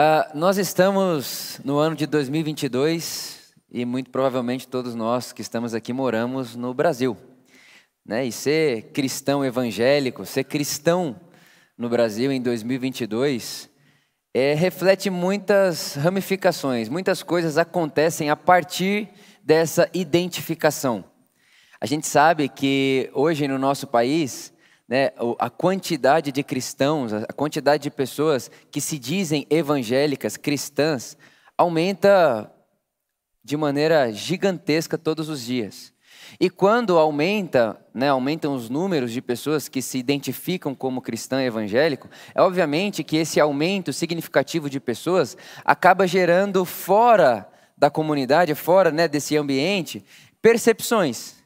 Uh, nós estamos no ano de 2022 e muito provavelmente todos nós que estamos aqui moramos no Brasil. Né? E ser cristão evangélico, ser cristão no Brasil em 2022 é, reflete muitas ramificações, muitas coisas acontecem a partir dessa identificação. A gente sabe que hoje no nosso país, né, a quantidade de cristãos, a quantidade de pessoas que se dizem evangélicas, cristãs, aumenta de maneira gigantesca todos os dias. E quando aumenta, né, aumentam os números de pessoas que se identificam como cristão evangélico, é obviamente que esse aumento significativo de pessoas acaba gerando fora da comunidade, fora né, desse ambiente, percepções.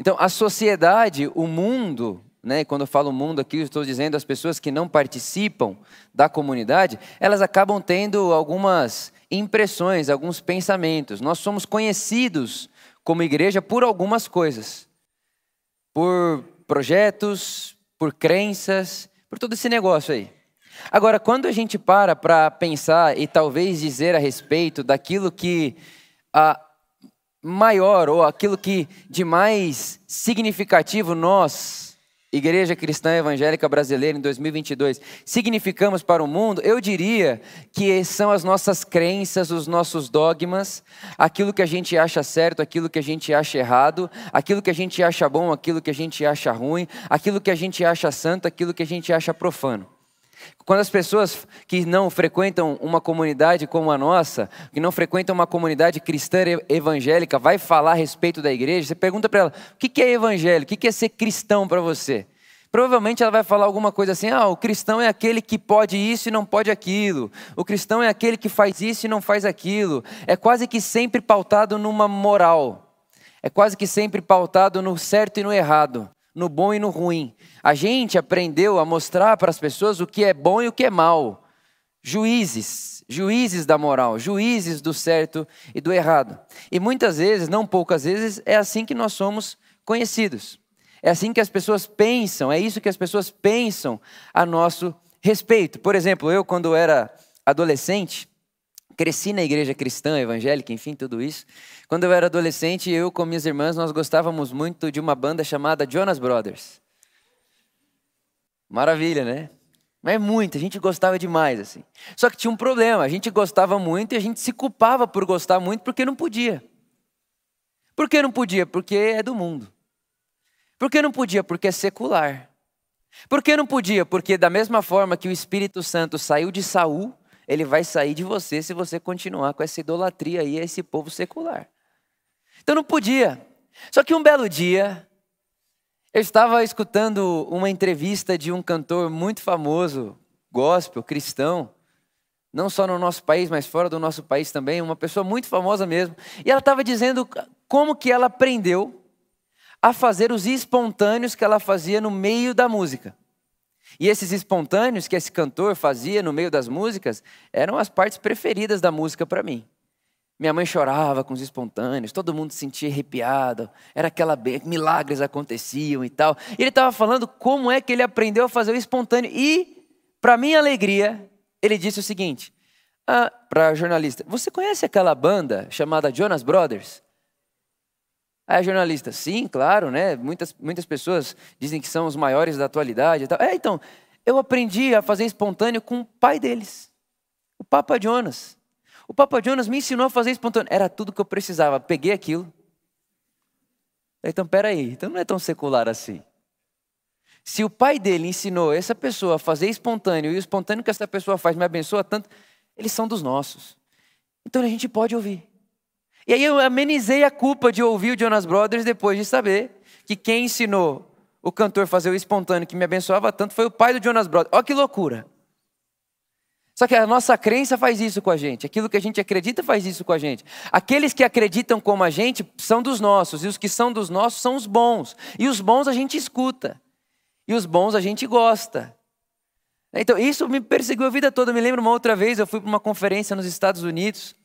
Então, a sociedade, o mundo, né, quando eu falo mundo aqui, eu estou dizendo as pessoas que não participam da comunidade, elas acabam tendo algumas impressões, alguns pensamentos. Nós somos conhecidos como igreja por algumas coisas, por projetos, por crenças, por todo esse negócio aí. Agora, quando a gente para para pensar e talvez dizer a respeito daquilo que a maior ou aquilo que de mais significativo nós Igreja Cristã Evangélica Brasileira em 2022 significamos para o mundo, eu diria que são as nossas crenças, os nossos dogmas, aquilo que a gente acha certo, aquilo que a gente acha errado, aquilo que a gente acha bom, aquilo que a gente acha ruim, aquilo que a gente acha santo, aquilo que a gente acha profano. Quando as pessoas que não frequentam uma comunidade como a nossa, que não frequentam uma comunidade cristã evangélica, vai falar a respeito da igreja, você pergunta para ela: o que é evangelho? O que é ser cristão para você? Provavelmente ela vai falar alguma coisa assim: ah, o cristão é aquele que pode isso e não pode aquilo. O cristão é aquele que faz isso e não faz aquilo. É quase que sempre pautado numa moral. É quase que sempre pautado no certo e no errado no bom e no ruim. A gente aprendeu a mostrar para as pessoas o que é bom e o que é mal. Juízes, juízes da moral, juízes do certo e do errado. E muitas vezes, não poucas vezes, é assim que nós somos conhecidos. É assim que as pessoas pensam, é isso que as pessoas pensam a nosso respeito. Por exemplo, eu, quando era adolescente, cresci na igreja cristã, evangélica, enfim, tudo isso. Quando eu era adolescente, eu com minhas irmãs, nós gostávamos muito de uma banda chamada Jonas Brothers. Maravilha, né? Mas muito, a gente gostava demais, assim. Só que tinha um problema, a gente gostava muito e a gente se culpava por gostar muito porque não podia. Por que não podia? Porque é do mundo. Por que não podia? Porque é secular. Por que não podia? Porque da mesma forma que o Espírito Santo saiu de Saul, ele vai sair de você se você continuar com essa idolatria aí, esse povo secular. Então não podia. Só que um belo dia, eu estava escutando uma entrevista de um cantor muito famoso, gospel, cristão, não só no nosso país, mas fora do nosso país também, uma pessoa muito famosa mesmo. E ela estava dizendo como que ela aprendeu a fazer os espontâneos que ela fazia no meio da música. E esses espontâneos que esse cantor fazia no meio das músicas eram as partes preferidas da música para mim. Minha mãe chorava com os espontâneos, todo mundo se sentia arrepiado, era aquela milagres aconteciam e tal. E ele estava falando como é que ele aprendeu a fazer o espontâneo. E, para minha alegria, ele disse o seguinte: ah, para a jornalista: Você conhece aquela banda chamada Jonas Brothers? Aí a jornalista, sim, claro, né? Muitas, muitas pessoas dizem que são os maiores da atualidade e tal. É, então, eu aprendi a fazer espontâneo com o pai deles, o Papa Jonas. O Papa Jonas me ensinou a fazer espontâneo. Era tudo que eu precisava. Peguei aquilo. Então, peraí, então não é tão secular assim. Se o pai dele ensinou essa pessoa a fazer espontâneo, e o espontâneo que essa pessoa faz me abençoa tanto, eles são dos nossos. Então a gente pode ouvir. E aí eu amenizei a culpa de ouvir o Jonas Brothers depois de saber que quem ensinou o cantor fazer o espontâneo que me abençoava tanto foi o pai do Jonas Brothers. Olha que loucura. Só que a nossa crença faz isso com a gente, aquilo que a gente acredita faz isso com a gente. Aqueles que acreditam como a gente são dos nossos, e os que são dos nossos são os bons. E os bons a gente escuta, e os bons a gente gosta. Então, isso me perseguiu a vida toda. Eu me lembro uma outra vez, eu fui para uma conferência nos Estados Unidos,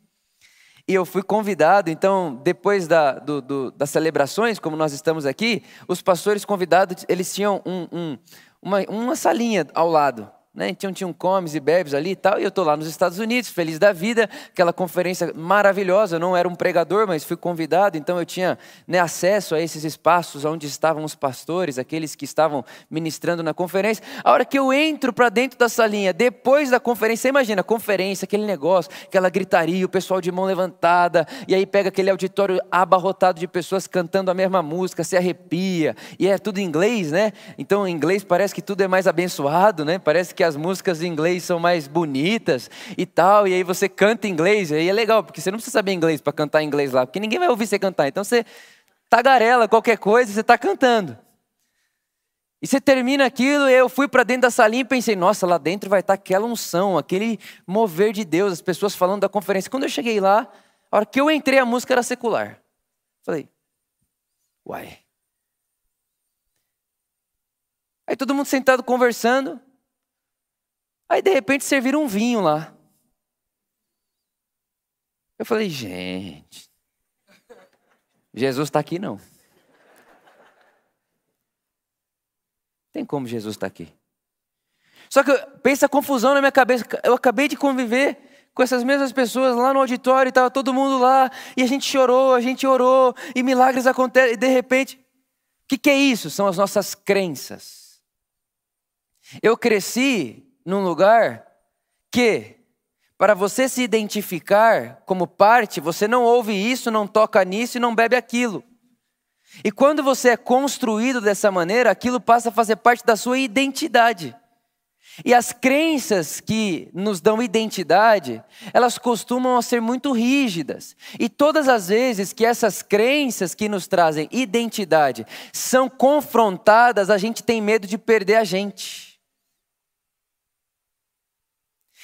e eu fui convidado, então, depois da, do, do, das celebrações, como nós estamos aqui, os pastores convidados, eles tinham um, um, uma, uma salinha ao lado. Né? Então tinha um comes e bebes ali e tal, e eu estou lá nos Estados Unidos, feliz da vida, aquela conferência maravilhosa. Eu não era um pregador, mas fui convidado, então eu tinha né, acesso a esses espaços onde estavam os pastores, aqueles que estavam ministrando na conferência. A hora que eu entro para dentro da salinha, depois da conferência, imagina, conferência, aquele negócio, aquela gritaria, o pessoal de mão levantada, e aí pega aquele auditório abarrotado de pessoas cantando a mesma música, se arrepia, e é tudo em inglês, né? Então em inglês parece que tudo é mais abençoado, né? Parece que as músicas em inglês são mais bonitas e tal, e aí você canta em inglês, e aí é legal, porque você não precisa saber inglês para cantar em inglês lá, porque ninguém vai ouvir você cantar. Então você tagarela qualquer coisa você está cantando. E você termina aquilo, e eu fui para dentro da salinha e pensei, nossa, lá dentro vai estar tá aquela unção, aquele mover de Deus, as pessoas falando da conferência. Quando eu cheguei lá, a hora que eu entrei, a música era secular. Falei, uai. Aí todo mundo sentado conversando. Aí de repente serviram um vinho lá. Eu falei, gente, Jesus está aqui não. Tem como Jesus estar tá aqui. Só que pensa a confusão na minha cabeça. Eu acabei de conviver com essas mesmas pessoas lá no auditório, estava todo mundo lá, e a gente chorou, a gente orou, e milagres acontecem, e de repente, o que, que é isso? São as nossas crenças. Eu cresci num lugar que, para você se identificar como parte, você não ouve isso, não toca nisso e não bebe aquilo. E quando você é construído dessa maneira, aquilo passa a fazer parte da sua identidade. E as crenças que nos dão identidade, elas costumam ser muito rígidas. E todas as vezes que essas crenças que nos trazem identidade são confrontadas, a gente tem medo de perder a gente.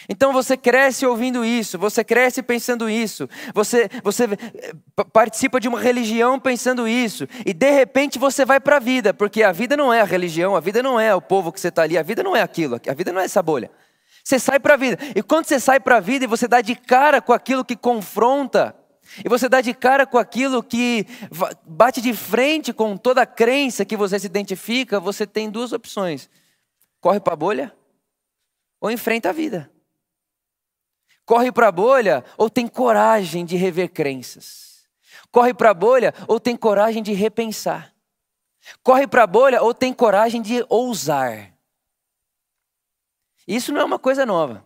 Então você cresce ouvindo isso, você cresce pensando isso, você, você eh, participa de uma religião pensando isso, e de repente você vai para a vida, porque a vida não é a religião, a vida não é o povo que você está ali, a vida não é aquilo, a vida não é essa bolha. Você sai para a vida, e quando você sai para a vida e você dá de cara com aquilo que confronta, e você dá de cara com aquilo que bate de frente com toda a crença que você se identifica, você tem duas opções: corre para a bolha ou enfrenta a vida corre para a bolha ou tem coragem de rever crenças? Corre para a bolha ou tem coragem de repensar? Corre para a bolha ou tem coragem de ousar? Isso não é uma coisa nova.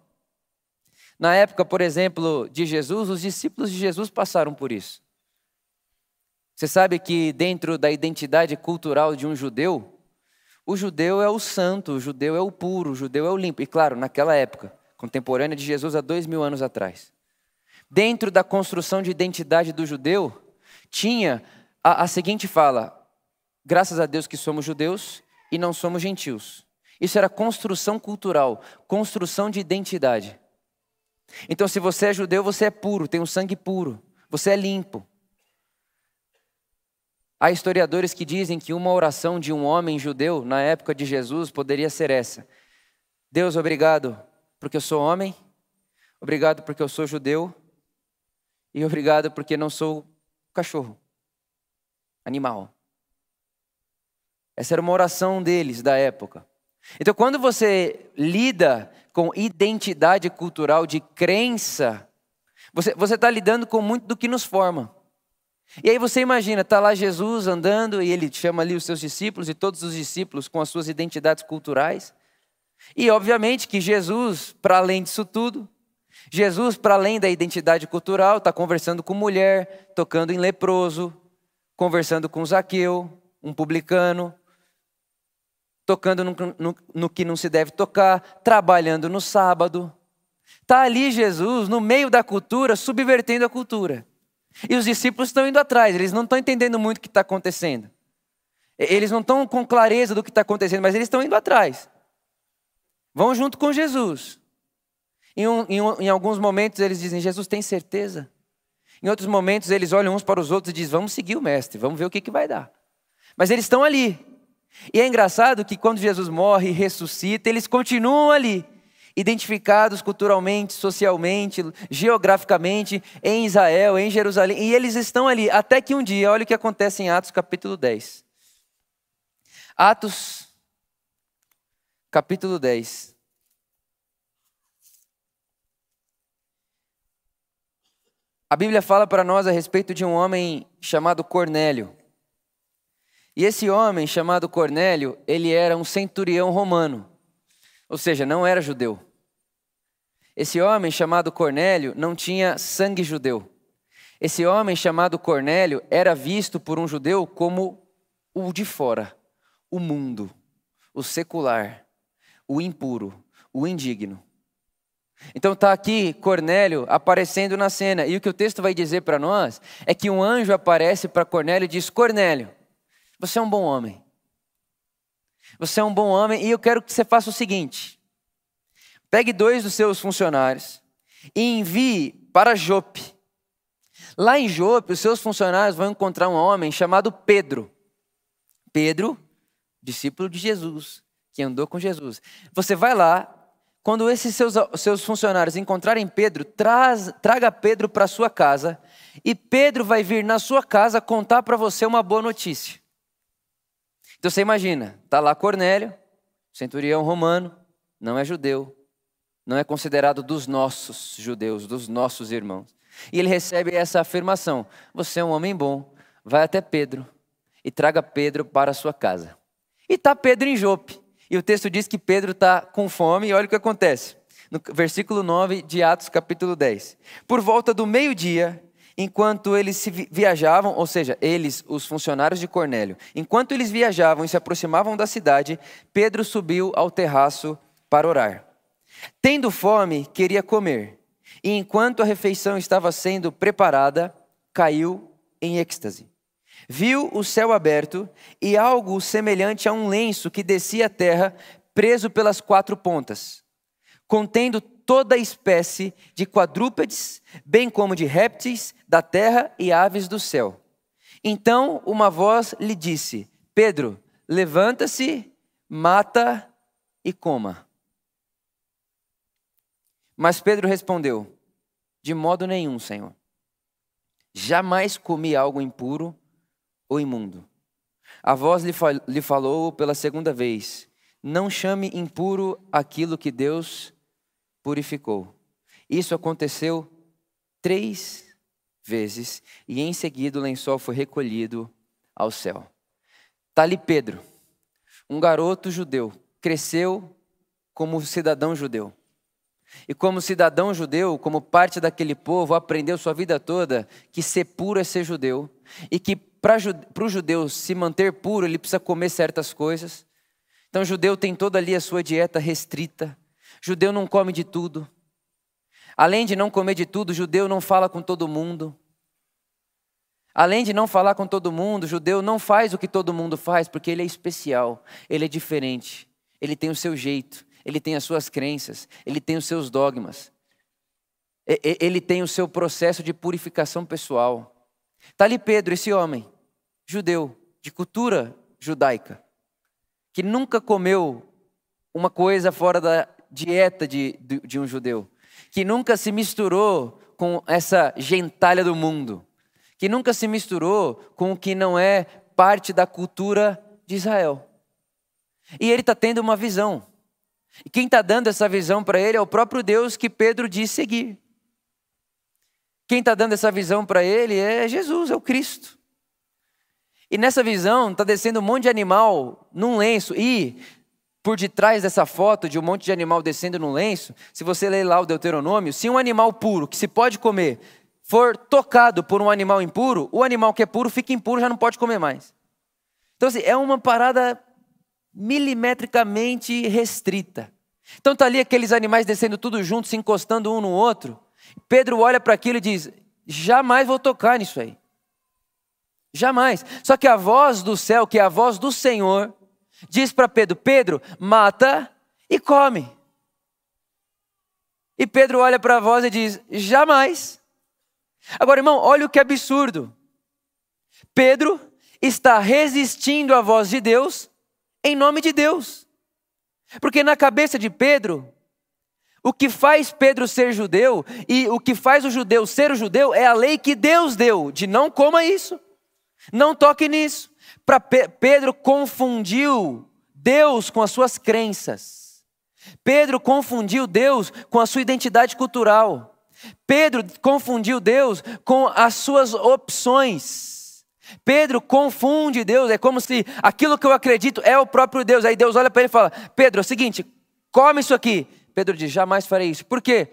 Na época, por exemplo, de Jesus, os discípulos de Jesus passaram por isso. Você sabe que dentro da identidade cultural de um judeu, o judeu é o santo, o judeu é o puro, o judeu é o limpo. E claro, naquela época, contemporânea de Jesus há dois mil anos atrás. Dentro da construção de identidade do judeu, tinha a, a seguinte fala: graças a Deus que somos judeus e não somos gentios. Isso era construção cultural, construção de identidade. Então, se você é judeu, você é puro, tem um sangue puro, você é limpo. Há historiadores que dizem que uma oração de um homem judeu na época de Jesus poderia ser essa: Deus, obrigado porque eu sou homem, obrigado porque eu sou judeu, e obrigado porque não sou cachorro, animal. Essa era uma oração deles da época. Então, quando você lida com identidade cultural de crença, você está lidando com muito do que nos forma. E aí você imagina, está lá Jesus andando e ele chama ali os seus discípulos e todos os discípulos com as suas identidades culturais. E obviamente que Jesus, para além disso tudo, Jesus, para além da identidade cultural, está conversando com mulher, tocando em leproso, conversando com Zaqueu, um publicano, tocando no, no, no que não se deve tocar, trabalhando no sábado. Está ali Jesus, no meio da cultura, subvertendo a cultura. E os discípulos estão indo atrás, eles não estão entendendo muito o que está acontecendo. Eles não estão com clareza do que está acontecendo, mas eles estão indo atrás. Vão junto com Jesus. Em, um, em, em, alguns momentos eles dizem: Jesus tem certeza. Em outros momentos eles olham uns para os outros e dizem: Vamos seguir o Mestre, vamos ver o que, que vai dar. Mas eles estão ali. E é engraçado que quando Jesus morre e ressuscita, eles continuam ali, identificados culturalmente, socialmente, geograficamente, em Israel, em Jerusalém. E eles estão ali, até que um dia, olha o que acontece em Atos capítulo 10. Atos capítulo 10. A Bíblia fala para nós a respeito de um homem chamado Cornélio. E esse homem chamado Cornélio, ele era um centurião romano, ou seja, não era judeu. Esse homem chamado Cornélio não tinha sangue judeu. Esse homem chamado Cornélio era visto por um judeu como o de fora, o mundo, o secular o impuro, o indigno. Então está aqui Cornélio aparecendo na cena, e o que o texto vai dizer para nós é que um anjo aparece para Cornélio e diz: Cornélio, você é um bom homem. Você é um bom homem e eu quero que você faça o seguinte: pegue dois dos seus funcionários e envie para Jope. Lá em Jope, os seus funcionários vão encontrar um homem chamado Pedro. Pedro, discípulo de Jesus, que andou com Jesus. Você vai lá, quando esses seus, seus funcionários encontrarem Pedro, traz, traga Pedro para sua casa e Pedro vai vir na sua casa contar para você uma boa notícia. Então você imagina, está lá Cornélio, centurião romano, não é judeu, não é considerado dos nossos judeus, dos nossos irmãos. E ele recebe essa afirmação: Você é um homem bom, vai até Pedro e traga Pedro para a sua casa. E está Pedro em Jope. E o texto diz que Pedro está com fome, e olha o que acontece. No versículo 9 de Atos, capítulo 10. Por volta do meio-dia, enquanto eles se viajavam, ou seja, eles, os funcionários de Cornélio, enquanto eles viajavam e se aproximavam da cidade, Pedro subiu ao terraço para orar. Tendo fome, queria comer, e enquanto a refeição estava sendo preparada, caiu em êxtase. Viu o céu aberto e algo semelhante a um lenço que descia à terra, preso pelas quatro pontas, contendo toda espécie de quadrúpedes, bem como de répteis da terra e aves do céu. Então uma voz lhe disse: Pedro, levanta-se, mata e coma. Mas Pedro respondeu: De modo nenhum, Senhor. Jamais comi algo impuro ou imundo. A voz lhe, lhe falou pela segunda vez: Não chame impuro aquilo que Deus purificou. Isso aconteceu três vezes e em seguida o lençol foi recolhido ao céu. Está ali Pedro, um garoto judeu, cresceu como cidadão judeu. E como cidadão judeu, como parte daquele povo, aprendeu sua vida toda que ser puro é ser judeu. E que para o judeu se manter puro, ele precisa comer certas coisas. Então o judeu tem toda ali a sua dieta restrita. Judeu não come de tudo. Além de não comer de tudo, judeu não fala com todo mundo. Além de não falar com todo mundo, judeu não faz o que todo mundo faz, porque ele é especial, ele é diferente, ele tem o seu jeito, ele tem as suas crenças, ele tem os seus dogmas, ele tem o seu processo de purificação pessoal. Está ali Pedro, esse homem, judeu, de cultura judaica, que nunca comeu uma coisa fora da dieta de, de, de um judeu, que nunca se misturou com essa gentalha do mundo, que nunca se misturou com o que não é parte da cultura de Israel. E ele está tendo uma visão. E quem está dando essa visão para ele é o próprio Deus que Pedro diz seguir. Quem está dando essa visão para ele é Jesus, é o Cristo. E nessa visão está descendo um monte de animal num lenço. E por detrás dessa foto de um monte de animal descendo no lenço, se você ler lá o Deuteronômio, se um animal puro, que se pode comer, for tocado por um animal impuro, o animal que é puro fica impuro, já não pode comer mais. Então, assim, é uma parada milimetricamente restrita. Então tá ali aqueles animais descendo tudo junto, se encostando um no outro. Pedro olha para aquilo e diz: jamais vou tocar nisso aí. Jamais. Só que a voz do céu, que é a voz do Senhor, diz para Pedro: Pedro, mata e come. E Pedro olha para a voz e diz: jamais. Agora, irmão, olha o que absurdo. Pedro está resistindo à voz de Deus em nome de Deus. Porque na cabeça de Pedro, o que faz Pedro ser judeu e o que faz o judeu ser o judeu é a lei que Deus deu, de não coma isso, não toque nisso. Para Pedro confundiu Deus com as suas crenças. Pedro confundiu Deus com a sua identidade cultural. Pedro confundiu Deus com as suas opções. Pedro confunde Deus, é como se aquilo que eu acredito é o próprio Deus. Aí Deus olha para ele e fala: Pedro, é o seguinte, come isso aqui. Pedro diz: jamais farei isso. Por quê?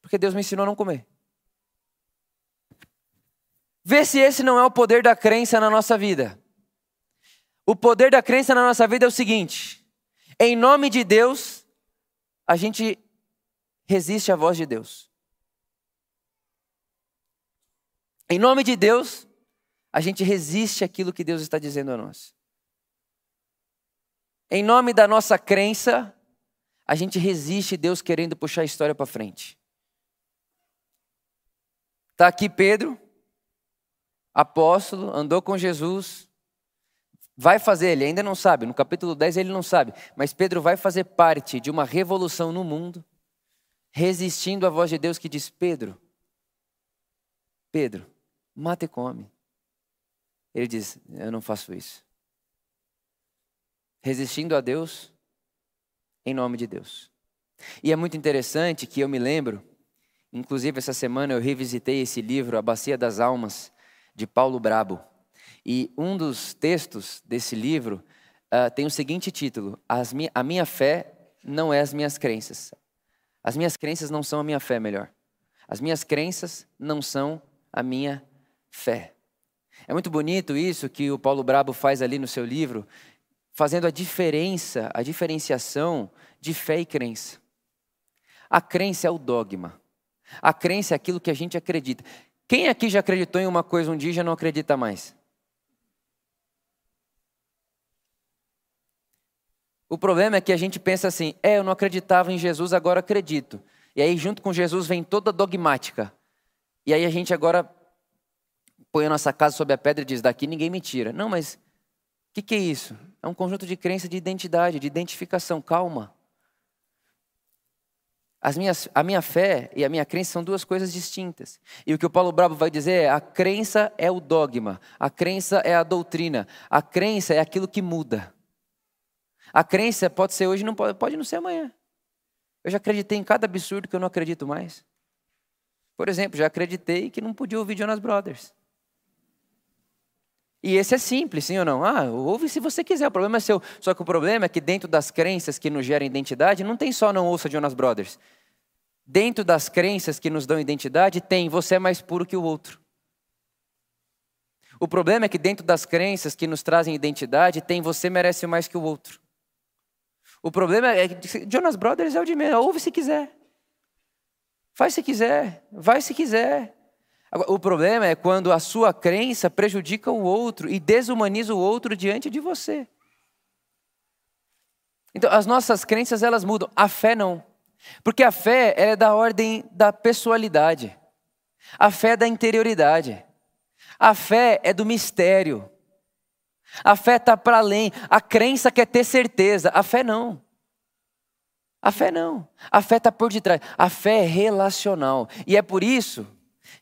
Porque Deus me ensinou a não comer. Vê se esse não é o poder da crença na nossa vida. O poder da crença na nossa vida é o seguinte: em nome de Deus, a gente resiste à voz de Deus. Em nome de Deus, a gente resiste àquilo que Deus está dizendo a nós. Em nome da nossa crença, a gente resiste Deus querendo puxar a história para frente. Está aqui Pedro, apóstolo, andou com Jesus, vai fazer, ele ainda não sabe, no capítulo 10 ele não sabe, mas Pedro vai fazer parte de uma revolução no mundo, resistindo à voz de Deus que diz: Pedro, Pedro, mata e come. Ele diz: Eu não faço isso. Resistindo a Deus, em nome de Deus. E é muito interessante que eu me lembro, inclusive essa semana eu revisitei esse livro, A Bacia das Almas, de Paulo Brabo. E um dos textos desse livro uh, tem o seguinte título: mi A minha fé não é as minhas crenças. As minhas crenças não são a minha fé, melhor. As minhas crenças não são a minha fé. É muito bonito isso que o Paulo Brabo faz ali no seu livro, fazendo a diferença, a diferenciação de fé e crença. A crença é o dogma. A crença é aquilo que a gente acredita. Quem aqui já acreditou em uma coisa um dia e já não acredita mais? O problema é que a gente pensa assim: é, eu não acreditava em Jesus, agora acredito. E aí, junto com Jesus, vem toda a dogmática. E aí a gente agora põe a nossa casa sob a pedra e diz: daqui ninguém me tira. Não, mas o que, que é isso? É um conjunto de crença de identidade, de identificação. Calma. As minhas, a minha fé e a minha crença são duas coisas distintas. E o que o Paulo Brabo vai dizer é: a crença é o dogma, a crença é a doutrina, a crença é aquilo que muda. A crença pode ser hoje, não pode, pode não ser amanhã. Eu já acreditei em cada absurdo que eu não acredito mais. Por exemplo, já acreditei que não podia ouvir Jonas Brothers. E esse é simples, sim ou não? Ah, ouve se você quiser, o problema é seu. Só que o problema é que dentro das crenças que nos geram identidade, não tem só não ouça Jonas Brothers. Dentro das crenças que nos dão identidade, tem você é mais puro que o outro. O problema é que dentro das crenças que nos trazem identidade, tem você merece mais que o outro. O problema é que Jonas Brothers é o de menos, ouve se quiser. Faz se quiser, vai se quiser. O problema é quando a sua crença prejudica o outro e desumaniza o outro diante de você. Então, as nossas crenças elas mudam, a fé não. Porque a fé é da ordem da pessoalidade. A fé é da interioridade. A fé é do mistério. A fé está para além. A crença quer ter certeza. A fé não. A fé não. A fé está por detrás. A fé é relacional. E é por isso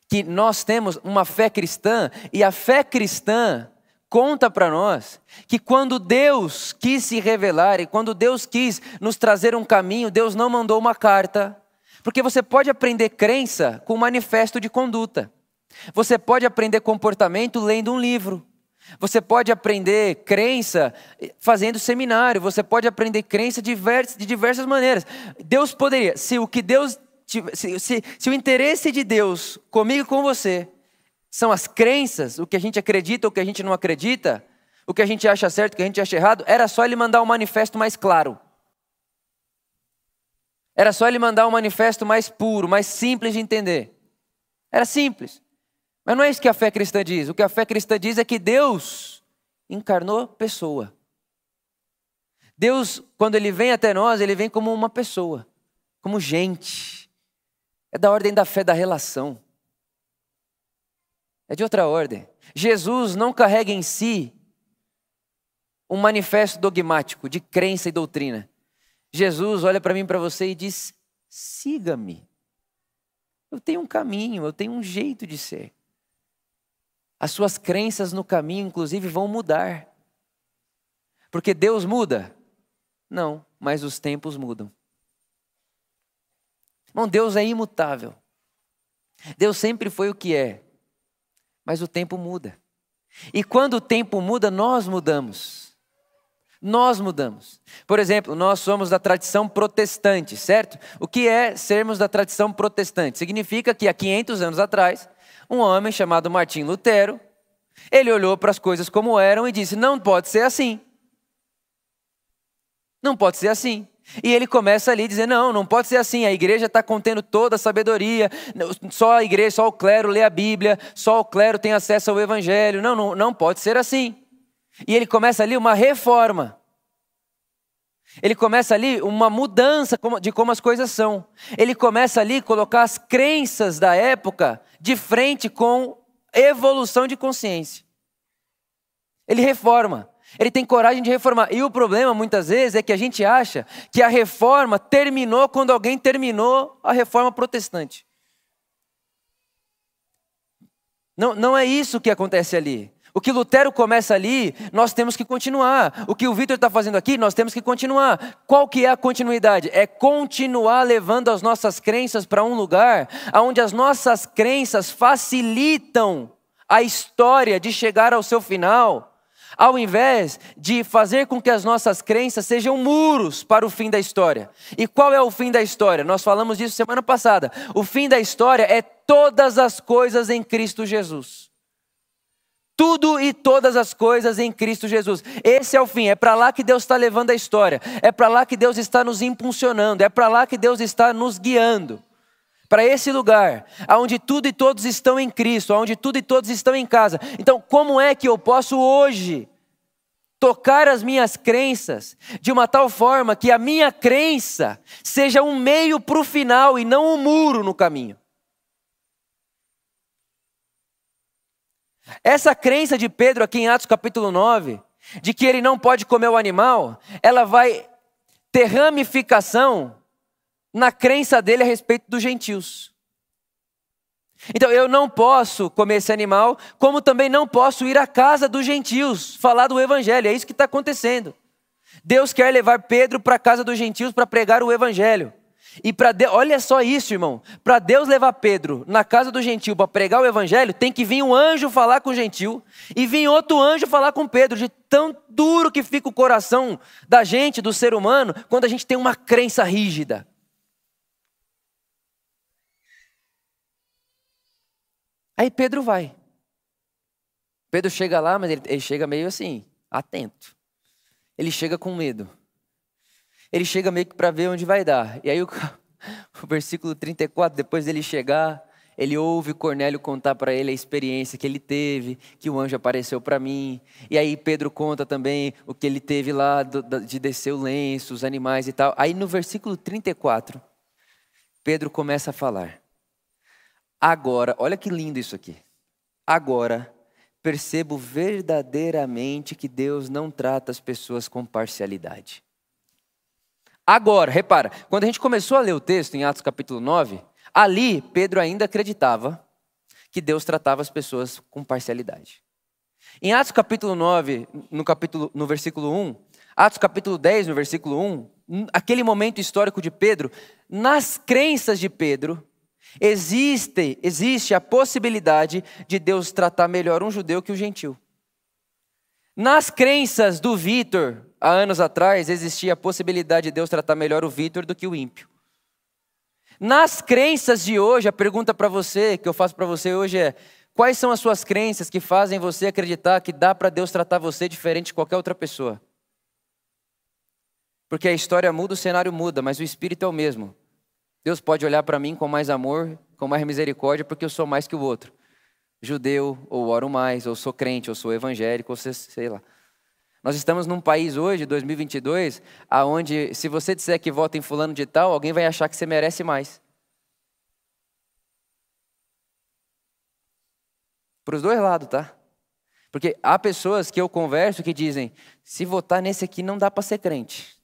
que nós temos uma fé cristã e a fé cristã conta para nós que quando Deus quis se revelar e quando Deus quis nos trazer um caminho, Deus não mandou uma carta. Porque você pode aprender crença com um manifesto de conduta. Você pode aprender comportamento lendo um livro. Você pode aprender crença fazendo seminário. Você pode aprender crença de diversas maneiras. Deus poderia, se o que Deus se, se, se o interesse de Deus comigo e com você são as crenças, o que a gente acredita, o que a gente não acredita, o que a gente acha certo, o que a gente acha errado, era só ele mandar um manifesto mais claro. Era só ele mandar um manifesto mais puro, mais simples de entender. Era simples. Mas não é isso que a fé cristã diz. O que a fé cristã diz é que Deus encarnou pessoa. Deus, quando ele vem até nós, ele vem como uma pessoa, como gente. É da ordem da fé da relação. É de outra ordem. Jesus não carrega em si um manifesto dogmático de crença e doutrina. Jesus olha para mim, para você e diz: siga-me. Eu tenho um caminho, eu tenho um jeito de ser. As suas crenças no caminho, inclusive, vão mudar. Porque Deus muda? Não, mas os tempos mudam. Irmão, Deus é imutável. Deus sempre foi o que é, mas o tempo muda. E quando o tempo muda, nós mudamos. Nós mudamos. Por exemplo, nós somos da tradição protestante, certo? O que é sermos da tradição protestante? Significa que há 500 anos atrás, um homem chamado Martim Lutero, ele olhou para as coisas como eram e disse: não pode ser assim. Não pode ser assim. E ele começa ali dizer: não, não pode ser assim. A igreja está contendo toda a sabedoria, só a igreja, só o clero lê a Bíblia, só o clero tem acesso ao Evangelho. Não, não, não pode ser assim. E ele começa ali uma reforma. Ele começa ali uma mudança de como as coisas são. Ele começa ali colocar as crenças da época de frente com evolução de consciência. Ele reforma. Ele tem coragem de reformar. E o problema, muitas vezes, é que a gente acha que a reforma terminou quando alguém terminou a reforma protestante. Não, não é isso que acontece ali. O que Lutero começa ali, nós temos que continuar. O que o Vitor está fazendo aqui, nós temos que continuar. Qual que é a continuidade? É continuar levando as nossas crenças para um lugar onde as nossas crenças facilitam a história de chegar ao seu final, ao invés de fazer com que as nossas crenças sejam muros para o fim da história. E qual é o fim da história? Nós falamos disso semana passada. O fim da história é todas as coisas em Cristo Jesus tudo e todas as coisas em Cristo Jesus. Esse é o fim, é para lá que Deus está levando a história, é para lá que Deus está nos impulsionando, é para lá que Deus está nos guiando. Para esse lugar, onde tudo e todos estão em Cristo, onde tudo e todos estão em casa. Então, como é que eu posso hoje tocar as minhas crenças de uma tal forma que a minha crença seja um meio para o final e não um muro no caminho? Essa crença de Pedro aqui em Atos capítulo 9, de que ele não pode comer o animal, ela vai ter ramificação na crença dele a respeito dos gentios. Então eu não posso comer esse animal, como também não posso ir à casa dos gentios falar do evangelho. É isso que está acontecendo. Deus quer levar Pedro para a casa dos gentios para pregar o evangelho. E para Deus, olha só isso, irmão. Para Deus levar Pedro na casa do gentil para pregar o evangelho, tem que vir um anjo falar com o gentil e vir outro anjo falar com Pedro, de tão duro que fica o coração da gente, do ser humano, quando a gente tem uma crença rígida. Aí Pedro vai. Pedro chega lá, mas ele, ele chega meio assim, atento. Ele chega com medo ele chega meio que para ver onde vai dar. E aí o, o versículo 34, depois dele chegar, ele ouve Cornélio contar para ele a experiência que ele teve, que o anjo apareceu para mim. E aí Pedro conta também o que ele teve lá de descer o lenço, os animais e tal. Aí no versículo 34, Pedro começa a falar. Agora, olha que lindo isso aqui. Agora percebo verdadeiramente que Deus não trata as pessoas com parcialidade. Agora, repara, quando a gente começou a ler o texto em Atos capítulo 9, ali Pedro ainda acreditava que Deus tratava as pessoas com parcialidade. Em Atos capítulo 9, no, capítulo, no versículo 1, Atos capítulo 10, no versículo 1, aquele momento histórico de Pedro, nas crenças de Pedro, existe, existe a possibilidade de Deus tratar melhor um judeu que o um gentil. Nas crenças do Vitor, há anos atrás, existia a possibilidade de Deus tratar melhor o Vitor do que o ímpio. Nas crenças de hoje, a pergunta para você, que eu faço para você hoje é: quais são as suas crenças que fazem você acreditar que dá para Deus tratar você diferente de qualquer outra pessoa? Porque a história muda, o cenário muda, mas o espírito é o mesmo. Deus pode olhar para mim com mais amor, com mais misericórdia, porque eu sou mais que o outro. Judeu, ou oro mais, ou sou crente, ou sou evangélico, ou sei lá. Nós estamos num país hoje, 2022, aonde se você disser que vota em fulano de tal, alguém vai achar que você merece mais. Para os dois lados, tá? Porque há pessoas que eu converso que dizem: se votar nesse aqui não dá para ser crente.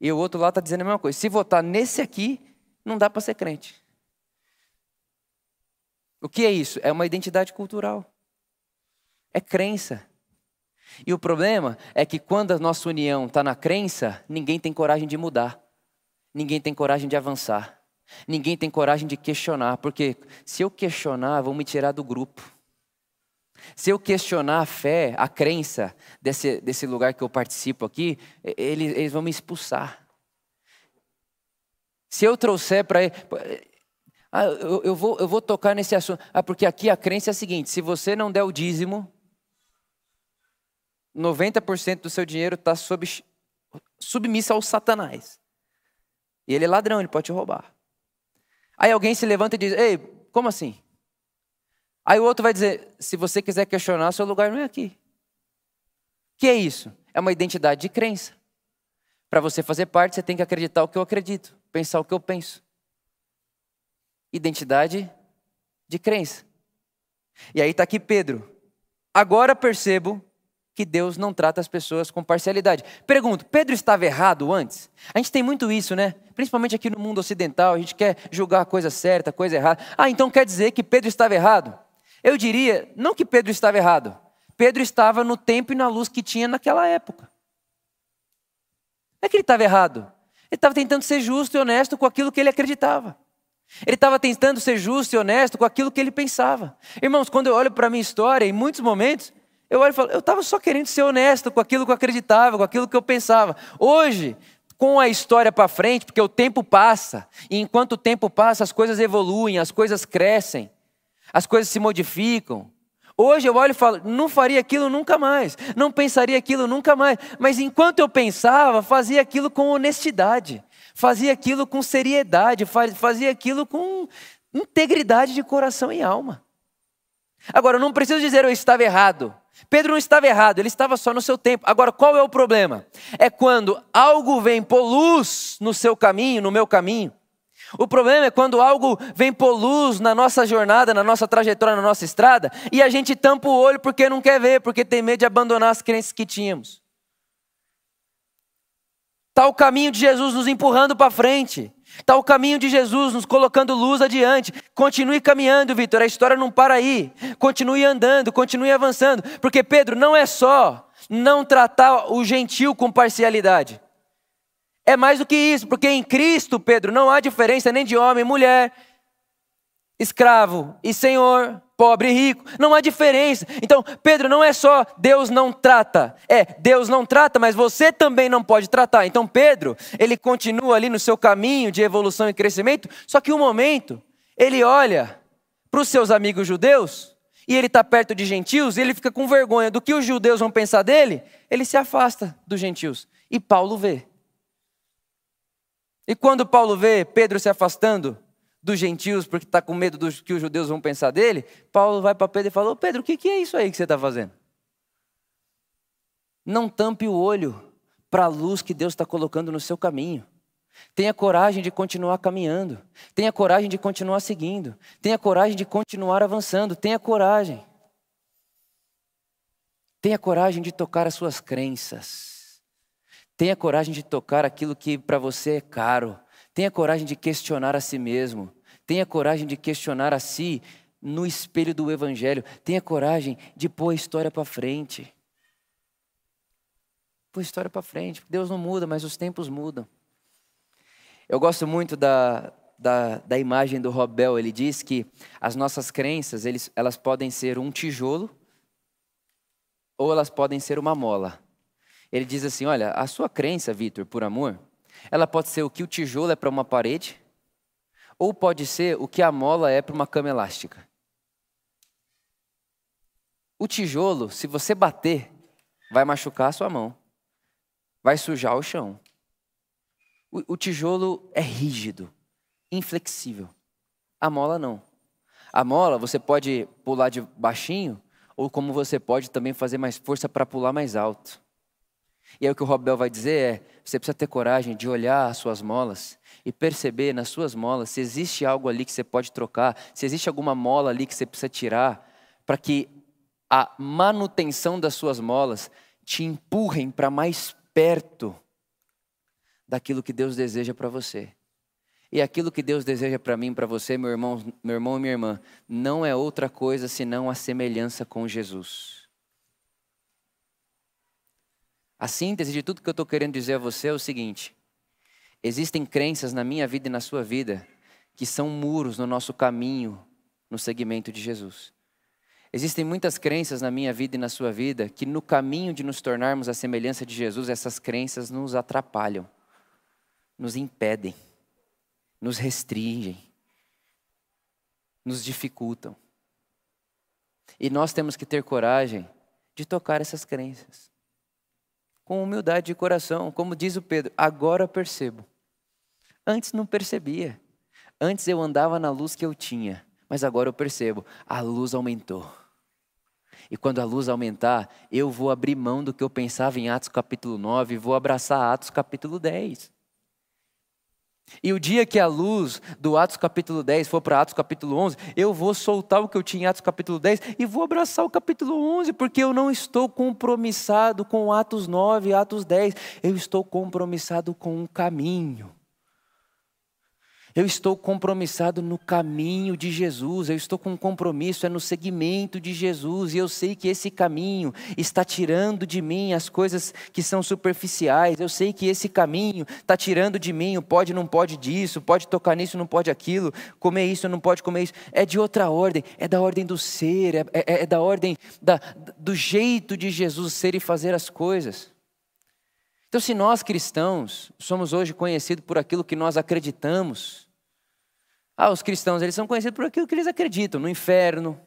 E o outro lado está dizendo a mesma coisa: se votar nesse aqui, não dá para ser crente. O que é isso? É uma identidade cultural. É crença. E o problema é que quando a nossa união está na crença, ninguém tem coragem de mudar. ninguém tem coragem de avançar. Ninguém tem coragem de questionar, porque se eu questionar, vão me tirar do grupo. Se eu questionar a fé, a crença desse, desse lugar que eu participo aqui, eles, eles vão me expulsar. Se eu trouxer para. Ah, eu, eu, vou, eu vou tocar nesse assunto. Ah, porque aqui a crença é a seguinte: se você não der o dízimo, 90% do seu dinheiro está sob, submisso ao Satanás. E ele é ladrão, ele pode te roubar. Aí alguém se levanta e diz: Ei, como assim? Aí o outro vai dizer: Se você quiser questionar, seu lugar não é aqui. O que é isso? É uma identidade de crença. Para você fazer parte, você tem que acreditar o que eu acredito, pensar o que eu penso. Identidade de crença. E aí está aqui Pedro. Agora percebo que Deus não trata as pessoas com parcialidade. Pergunto, Pedro estava errado antes? A gente tem muito isso, né? Principalmente aqui no mundo ocidental, a gente quer julgar a coisa certa, a coisa errada. Ah, então quer dizer que Pedro estava errado? Eu diria, não que Pedro estava errado. Pedro estava no tempo e na luz que tinha naquela época. Não é que ele estava errado. Ele estava tentando ser justo e honesto com aquilo que ele acreditava. Ele estava tentando ser justo e honesto com aquilo que ele pensava. Irmãos, quando eu olho para a minha história, em muitos momentos, eu olho e falo, eu estava só querendo ser honesto com aquilo que eu acreditava, com aquilo que eu pensava. Hoje, com a história para frente, porque o tempo passa, e enquanto o tempo passa, as coisas evoluem, as coisas crescem, as coisas se modificam. Hoje eu olho e falo, não faria aquilo nunca mais, não pensaria aquilo nunca mais. Mas enquanto eu pensava, fazia aquilo com honestidade, fazia aquilo com seriedade, fazia aquilo com integridade de coração e alma. Agora, não preciso dizer eu estava errado. Pedro não estava errado, ele estava só no seu tempo. Agora, qual é o problema? É quando algo vem por luz no seu caminho, no meu caminho. O problema é quando algo vem por luz na nossa jornada, na nossa trajetória, na nossa estrada, e a gente tampa o olho porque não quer ver, porque tem medo de abandonar as crenças que tínhamos. Está o caminho de Jesus nos empurrando para frente. Está o caminho de Jesus nos colocando luz adiante. Continue caminhando, Vitor. A história não para aí. Continue andando, continue avançando. Porque Pedro não é só não tratar o gentil com parcialidade. É mais do que isso, porque em Cristo, Pedro, não há diferença nem de homem, mulher, escravo e senhor, pobre e rico. Não há diferença. Então, Pedro, não é só Deus não trata. É, Deus não trata, mas você também não pode tratar. Então, Pedro, ele continua ali no seu caminho de evolução e crescimento, só que um momento, ele olha para os seus amigos judeus, e ele está perto de gentios, e ele fica com vergonha do que os judeus vão pensar dele, ele se afasta dos gentios. E Paulo vê. E quando Paulo vê Pedro se afastando, dos gentios porque está com medo do que os judeus vão pensar dele, Paulo vai para Pedro e fala: Pedro, o que, que é isso aí que você está fazendo? Não tampe o olho para a luz que Deus está colocando no seu caminho. Tenha coragem de continuar caminhando. Tenha coragem de continuar seguindo. Tenha coragem de continuar avançando. Tenha coragem. Tenha coragem de tocar as suas crenças. Tenha coragem de tocar aquilo que para você é caro. Tenha coragem de questionar a si mesmo. Tenha coragem de questionar a si no espelho do Evangelho. Tenha coragem de pôr a história para frente. Pôr a história para frente. Deus não muda, mas os tempos mudam. Eu gosto muito da, da, da imagem do Robel. Ele diz que as nossas crenças eles, elas podem ser um tijolo ou elas podem ser uma mola. Ele diz assim: Olha, a sua crença, Vitor, por amor, ela pode ser o que o tijolo é para uma parede, ou pode ser o que a mola é para uma cama elástica. O tijolo, se você bater, vai machucar a sua mão, vai sujar o chão. O, o tijolo é rígido, inflexível. A mola não. A mola você pode pular de baixinho, ou como você pode também fazer mais força para pular mais alto. E aí o que o Robel vai dizer é: você precisa ter coragem de olhar as suas molas e perceber nas suas molas se existe algo ali que você pode trocar, se existe alguma mola ali que você precisa tirar, para que a manutenção das suas molas te empurrem para mais perto daquilo que Deus deseja para você. E aquilo que Deus deseja para mim, para você, meu irmão, meu irmão e minha irmã, não é outra coisa senão a semelhança com Jesus. A síntese de tudo que eu estou querendo dizer a você é o seguinte: Existem crenças na minha vida e na sua vida que são muros no nosso caminho no segmento de Jesus. Existem muitas crenças na minha vida e na sua vida que, no caminho de nos tornarmos a semelhança de Jesus, essas crenças nos atrapalham, nos impedem, nos restringem, nos dificultam. E nós temos que ter coragem de tocar essas crenças. Com humildade de coração, como diz o Pedro, agora percebo. Antes não percebia. Antes eu andava na luz que eu tinha. Mas agora eu percebo, a luz aumentou. E quando a luz aumentar, eu vou abrir mão do que eu pensava em Atos capítulo 9 e vou abraçar Atos capítulo 10. E o dia que a luz do Atos capítulo 10 for para Atos capítulo 11, eu vou soltar o que eu tinha em Atos capítulo 10 e vou abraçar o capítulo 11, porque eu não estou compromissado com Atos 9, Atos 10, eu estou compromissado com um caminho. Eu estou compromissado no caminho de Jesus, eu estou com um compromisso, é no segmento de Jesus, e eu sei que esse caminho está tirando de mim as coisas que são superficiais, eu sei que esse caminho está tirando de mim o pode, não pode disso, pode tocar nisso, não pode aquilo, comer isso, não pode comer isso, é de outra ordem, é da ordem do ser, é, é, é da ordem da, do jeito de Jesus ser e fazer as coisas. Então, se nós cristãos somos hoje conhecidos por aquilo que nós acreditamos, ah, os cristãos, eles são conhecidos por aquilo que eles acreditam, no inferno.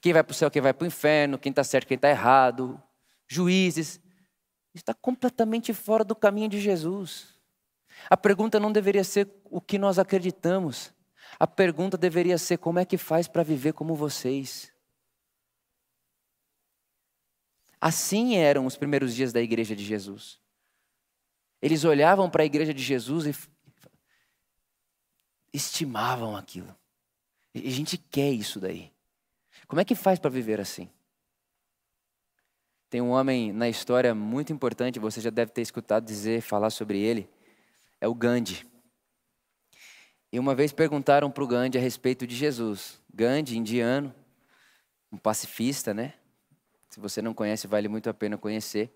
Quem vai para o céu, quem vai para o inferno, quem está certo, quem está errado. Juízes. Está completamente fora do caminho de Jesus. A pergunta não deveria ser o que nós acreditamos. A pergunta deveria ser como é que faz para viver como vocês. Assim eram os primeiros dias da igreja de Jesus. Eles olhavam para a igreja de Jesus e estimavam aquilo. E a gente quer isso daí. Como é que faz para viver assim? Tem um homem na história muito importante, você já deve ter escutado dizer, falar sobre ele, é o Gandhi. E uma vez perguntaram para o Gandhi a respeito de Jesus. Gandhi, indiano, um pacifista, né? Se você não conhece, vale muito a pena conhecer.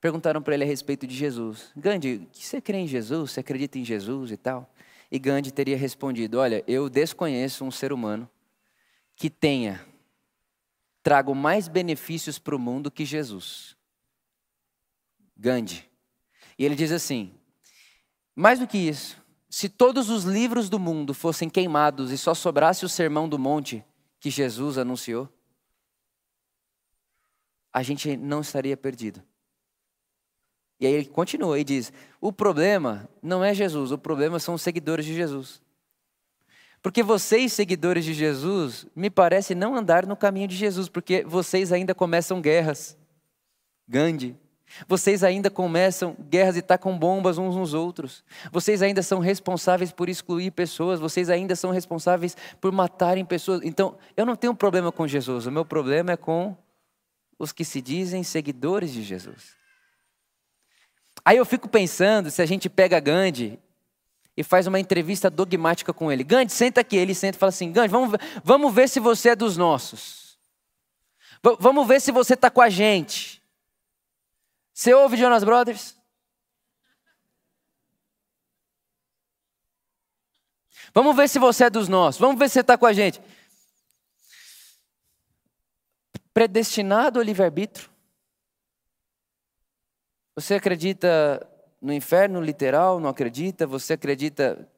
Perguntaram para ele a respeito de Jesus. Gandhi, você crê em Jesus? Você acredita em Jesus e tal? E Gandhi teria respondido: Olha, eu desconheço um ser humano que tenha trago mais benefícios para o mundo que Jesus. Gandhi. E ele diz assim: mais do que isso, se todos os livros do mundo fossem queimados e só sobrasse o sermão do monte que Jesus anunciou, a gente não estaria perdido. E aí ele continua e diz: o problema não é Jesus, o problema são os seguidores de Jesus. Porque vocês, seguidores de Jesus, me parece não andar no caminho de Jesus, porque vocês ainda começam guerras. Gandhi. Vocês ainda começam guerras e tacam bombas uns nos outros. Vocês ainda são responsáveis por excluir pessoas. Vocês ainda são responsáveis por matarem pessoas. Então, eu não tenho um problema com Jesus. O meu problema é com os que se dizem seguidores de Jesus. Aí eu fico pensando se a gente pega Gandhi e faz uma entrevista dogmática com ele. Gandhi, senta aqui. Ele senta e fala assim: Gandhi, vamos, vamos ver se você é dos nossos. V vamos ver se você está com a gente. Você ouve Jonas Brothers? Vamos ver se você é dos nossos. Vamos ver se você está com a gente. Predestinado ao livre-arbítrio. Você acredita no inferno literal? Não acredita? Você acredita.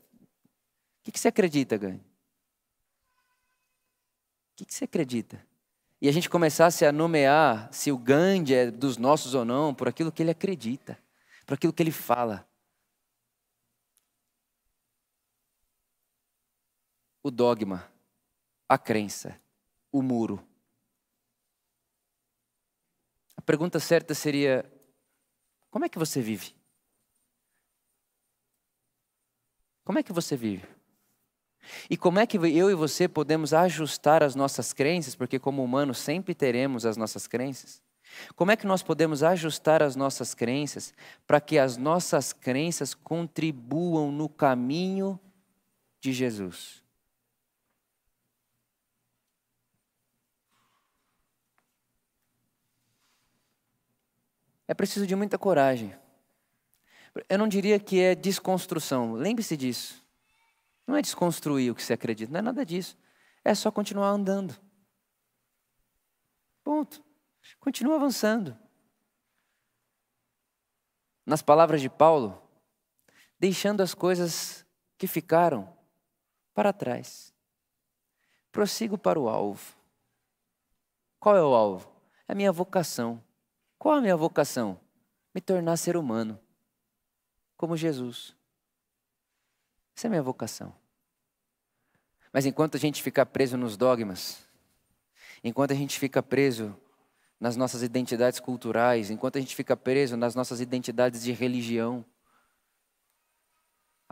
O que, você acredita, Gandhi? O que, que você acredita? E a gente começasse a nomear se o Gandhi é dos nossos ou não, por aquilo que ele acredita, por aquilo que ele fala. O dogma, a crença, o muro. A pergunta certa seria: como é que você vive? Como é que você vive? E como é que eu e você podemos ajustar as nossas crenças, porque como humanos sempre teremos as nossas crenças? Como é que nós podemos ajustar as nossas crenças para que as nossas crenças contribuam no caminho de Jesus? É preciso de muita coragem. Eu não diria que é desconstrução, lembre-se disso. Não é desconstruir o que você acredita, não é nada disso. É só continuar andando. Ponto. Continua avançando. Nas palavras de Paulo, deixando as coisas que ficaram para trás. Prossigo para o alvo. Qual é o alvo? É a minha vocação. Qual a minha vocação? Me tornar ser humano, como Jesus. Essa é a minha vocação. Mas enquanto a gente fica preso nos dogmas, enquanto a gente fica preso nas nossas identidades culturais, enquanto a gente fica preso nas nossas identidades de religião,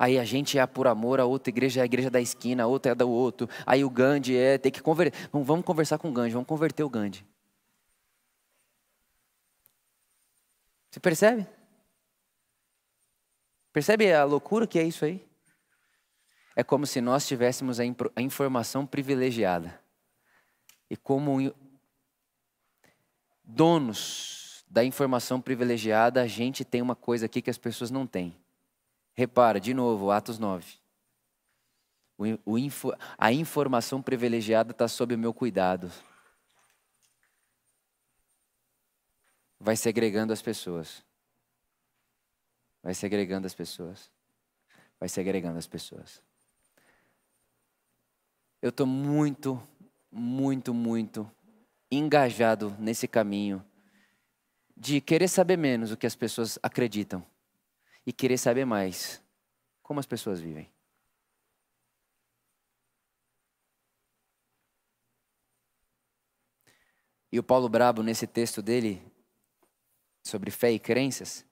Aí a gente é por amor, a outra igreja é a igreja da esquina, a outra é da do outro. Aí o Gandhi é ter que converter. Vamos conversar com o Gandhi, vamos converter o Gandhi. Você percebe? Percebe a loucura que é isso aí? É como se nós tivéssemos a, a informação privilegiada. E como donos da informação privilegiada, a gente tem uma coisa aqui que as pessoas não têm Repara, de novo, Atos 9. O, o info, a informação privilegiada está sob o meu cuidado. Vai segregando as pessoas. Vai segregando as pessoas. Vai segregando as pessoas. Eu estou muito, muito, muito engajado nesse caminho de querer saber menos o que as pessoas acreditam e querer saber mais como as pessoas vivem. E o Paulo Brabo, nesse texto dele, sobre fé e crenças,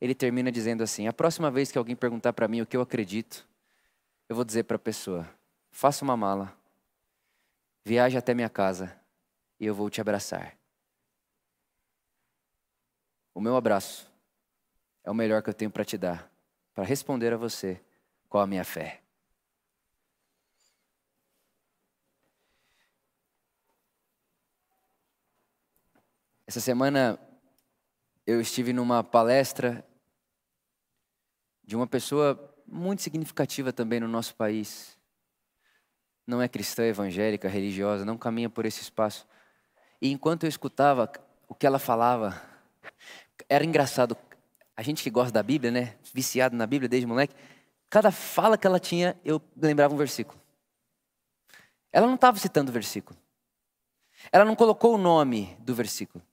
ele termina dizendo assim: a próxima vez que alguém perguntar para mim o que eu acredito, eu vou dizer para a pessoa: faça uma mala, viaje até minha casa e eu vou te abraçar. O meu abraço é o melhor que eu tenho para te dar, para responder a você qual a minha fé. Essa semana eu estive numa palestra de uma pessoa muito significativa também no nosso país. Não é cristã, evangélica, religiosa, não caminha por esse espaço. E enquanto eu escutava o que ela falava, era engraçado a gente que gosta da Bíblia, né? Viciado na Bíblia desde moleque, cada fala que ela tinha, eu lembrava um versículo. Ela não estava citando o versículo. Ela não colocou o nome do versículo.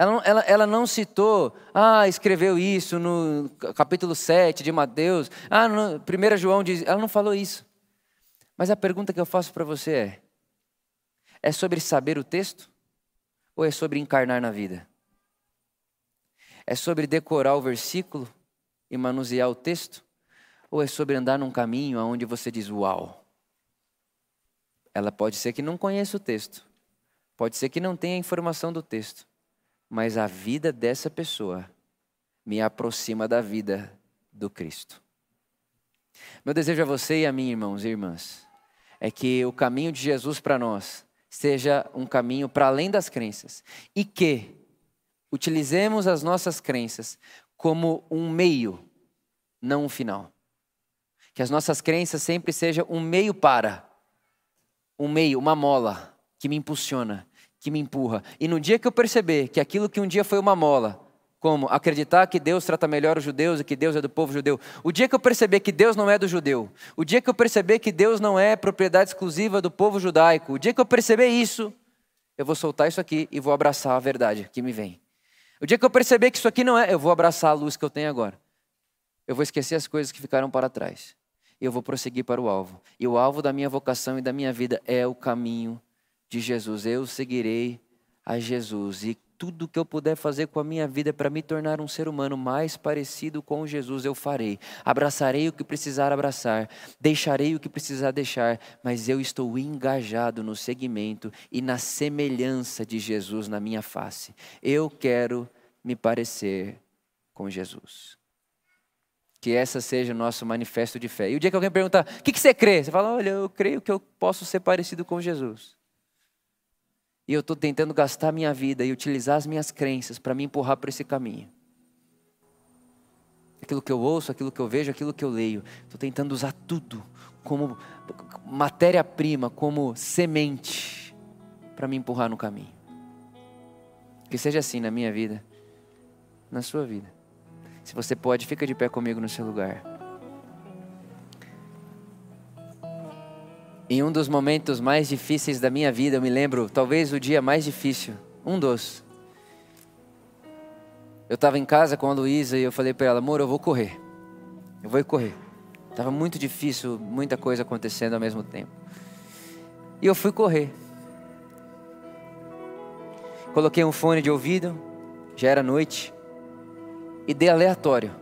Ela ela, ela não citou, ah, escreveu isso no capítulo 7 de Mateus, ah, no, 1 João diz. Ela não falou isso. Mas a pergunta que eu faço para você é: é sobre saber o texto? Ou é sobre encarnar na vida? É sobre decorar o versículo e manusear o texto? Ou é sobre andar num caminho onde você diz, uau? Ela pode ser que não conheça o texto, pode ser que não tenha a informação do texto, mas a vida dessa pessoa me aproxima da vida do Cristo. Meu desejo a você e a mim, irmãos e irmãs, é que o caminho de Jesus para nós seja um caminho para além das crenças e que utilizemos as nossas crenças como um meio, não um final. Que as nossas crenças sempre sejam um meio para, um meio, uma mola que me impulsiona, que me empurra. E no dia que eu perceber que aquilo que um dia foi uma mola, como acreditar que Deus trata melhor os judeus e que Deus é do povo judeu. O dia que eu perceber que Deus não é do judeu, o dia que eu perceber que Deus não é propriedade exclusiva do povo judaico, o dia que eu perceber isso, eu vou soltar isso aqui e vou abraçar a verdade que me vem. O dia que eu perceber que isso aqui não é, eu vou abraçar a luz que eu tenho agora. Eu vou esquecer as coisas que ficaram para trás. Eu vou prosseguir para o alvo. E o alvo da minha vocação e da minha vida é o caminho de Jesus. Eu seguirei a Jesus. E tudo que eu puder fazer com a minha vida para me tornar um ser humano mais parecido com Jesus, eu farei. Abraçarei o que precisar abraçar, deixarei o que precisar deixar, mas eu estou engajado no segmento e na semelhança de Jesus na minha face. Eu quero me parecer com Jesus. Que essa seja o nosso manifesto de fé. E o dia que alguém perguntar, o que, que você crê? Você fala, olha, eu creio que eu posso ser parecido com Jesus. E eu estou tentando gastar minha vida e utilizar as minhas crenças para me empurrar para esse caminho. aquilo que eu ouço, aquilo que eu vejo, aquilo que eu leio. Estou tentando usar tudo como matéria-prima, como semente para me empurrar no caminho. Que seja assim na minha vida, na sua vida. Se você pode, fica de pé comigo no seu lugar. Em um dos momentos mais difíceis da minha vida, eu me lembro, talvez o dia mais difícil, um dos. Eu estava em casa com a Luísa e eu falei para ela, amor, eu vou correr. Eu vou correr. Estava muito difícil, muita coisa acontecendo ao mesmo tempo. E eu fui correr. Coloquei um fone de ouvido, já era noite, e dei aleatório.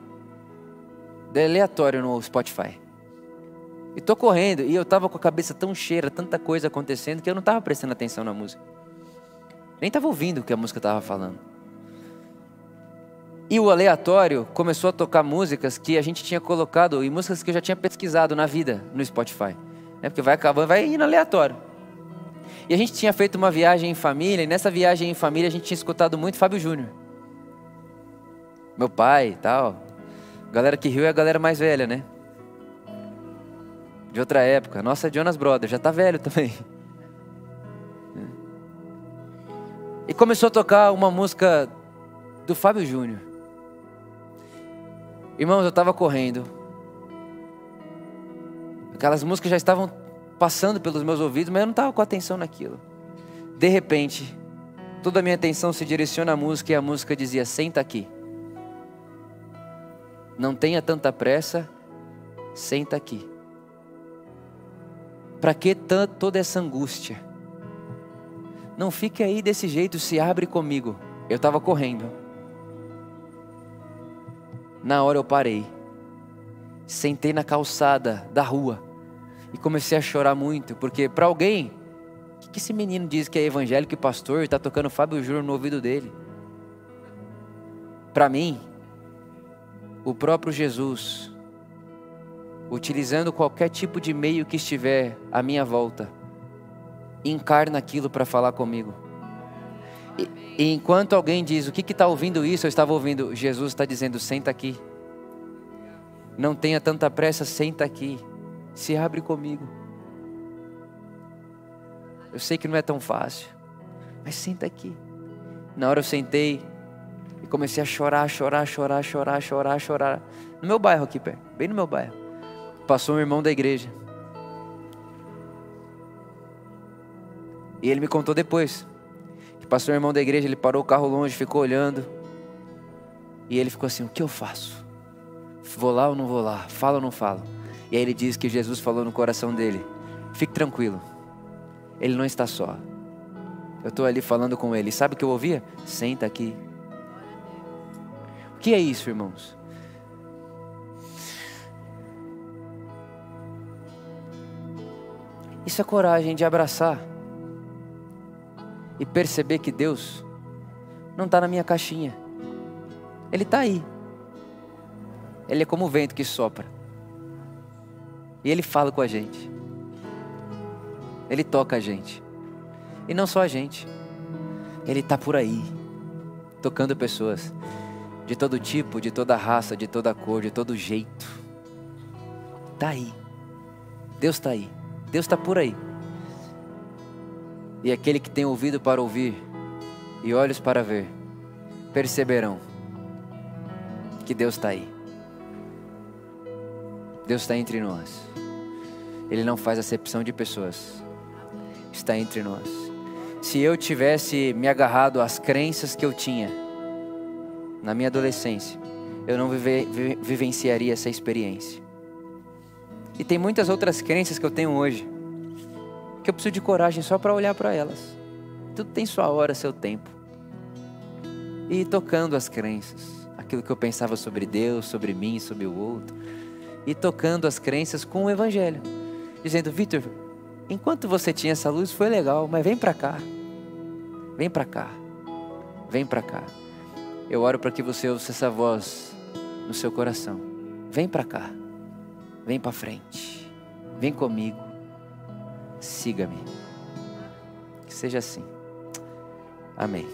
Dei aleatório no Spotify. E tô correndo, e eu tava com a cabeça tão cheia, tanta coisa acontecendo, que eu não tava prestando atenção na música. Nem tava ouvindo o que a música tava falando. E o aleatório começou a tocar músicas que a gente tinha colocado, e músicas que eu já tinha pesquisado na vida no Spotify. Né? Porque vai acabando, vai indo aleatório. E a gente tinha feito uma viagem em família, e nessa viagem em família a gente tinha escutado muito Fábio Júnior. Meu pai e tal. Galera que riu é a galera mais velha, né? De outra época. Nossa, Jonas Brothers, já tá velho também. E começou a tocar uma música do Fábio Júnior. Irmãos, eu estava correndo. Aquelas músicas já estavam passando pelos meus ouvidos, mas eu não estava com atenção naquilo. De repente, toda a minha atenção se direciona à música e a música dizia: Senta aqui. Não tenha tanta pressa, senta aqui. Para que toda essa angústia? Não fique aí desse jeito, se abre comigo. Eu estava correndo. Na hora eu parei. Sentei na calçada da rua e comecei a chorar muito, porque para alguém, o que esse menino diz que é evangélico e pastor e está tocando Fábio Júnior no ouvido dele? Para mim, o próprio Jesus, utilizando qualquer tipo de meio que estiver à minha volta, encarna aquilo para falar comigo. E, e, enquanto alguém diz, o que está ouvindo isso? Eu estava ouvindo, Jesus está dizendo, senta aqui. Não tenha tanta pressa, senta aqui. Se abre comigo. Eu sei que não é tão fácil, mas senta aqui. Na hora eu sentei e comecei a chorar, chorar, chorar, chorar, chorar, chorar. No meu bairro aqui bem no meu bairro. Passou um irmão da igreja. E ele me contou depois. Que passou um irmão da igreja, ele parou o carro longe, ficou olhando. E ele ficou assim: O que eu faço? Vou lá ou não vou lá? Falo ou não falo? E aí ele diz que Jesus falou no coração dele: Fique tranquilo, ele não está só. Eu estou ali falando com ele. Sabe o que eu ouvia? Senta aqui. O que é isso, irmãos? Isso é coragem de abraçar e perceber que Deus não está na minha caixinha. Ele está aí. Ele é como o vento que sopra. E ele fala com a gente. Ele toca a gente. E não só a gente. Ele está por aí, tocando pessoas de todo tipo, de toda raça, de toda cor, de todo jeito. Está aí. Deus está aí. Deus está por aí. E aquele que tem ouvido para ouvir e olhos para ver, perceberão que Deus está aí. Deus está entre nós. Ele não faz acepção de pessoas. Está entre nós. Se eu tivesse me agarrado às crenças que eu tinha na minha adolescência, eu não vive, vivenciaria essa experiência. E tem muitas outras crenças que eu tenho hoje, que eu preciso de coragem só para olhar para elas. Tudo tem sua hora, seu tempo. E tocando as crenças, aquilo que eu pensava sobre Deus, sobre mim, sobre o outro e tocando as crenças com o Evangelho, dizendo: Vitor, enquanto você tinha essa luz foi legal, mas vem para cá, vem para cá, vem para cá. Eu oro para que você ouça essa voz no seu coração. Vem para cá, vem para frente, vem comigo, siga-me. Que seja assim. Amém.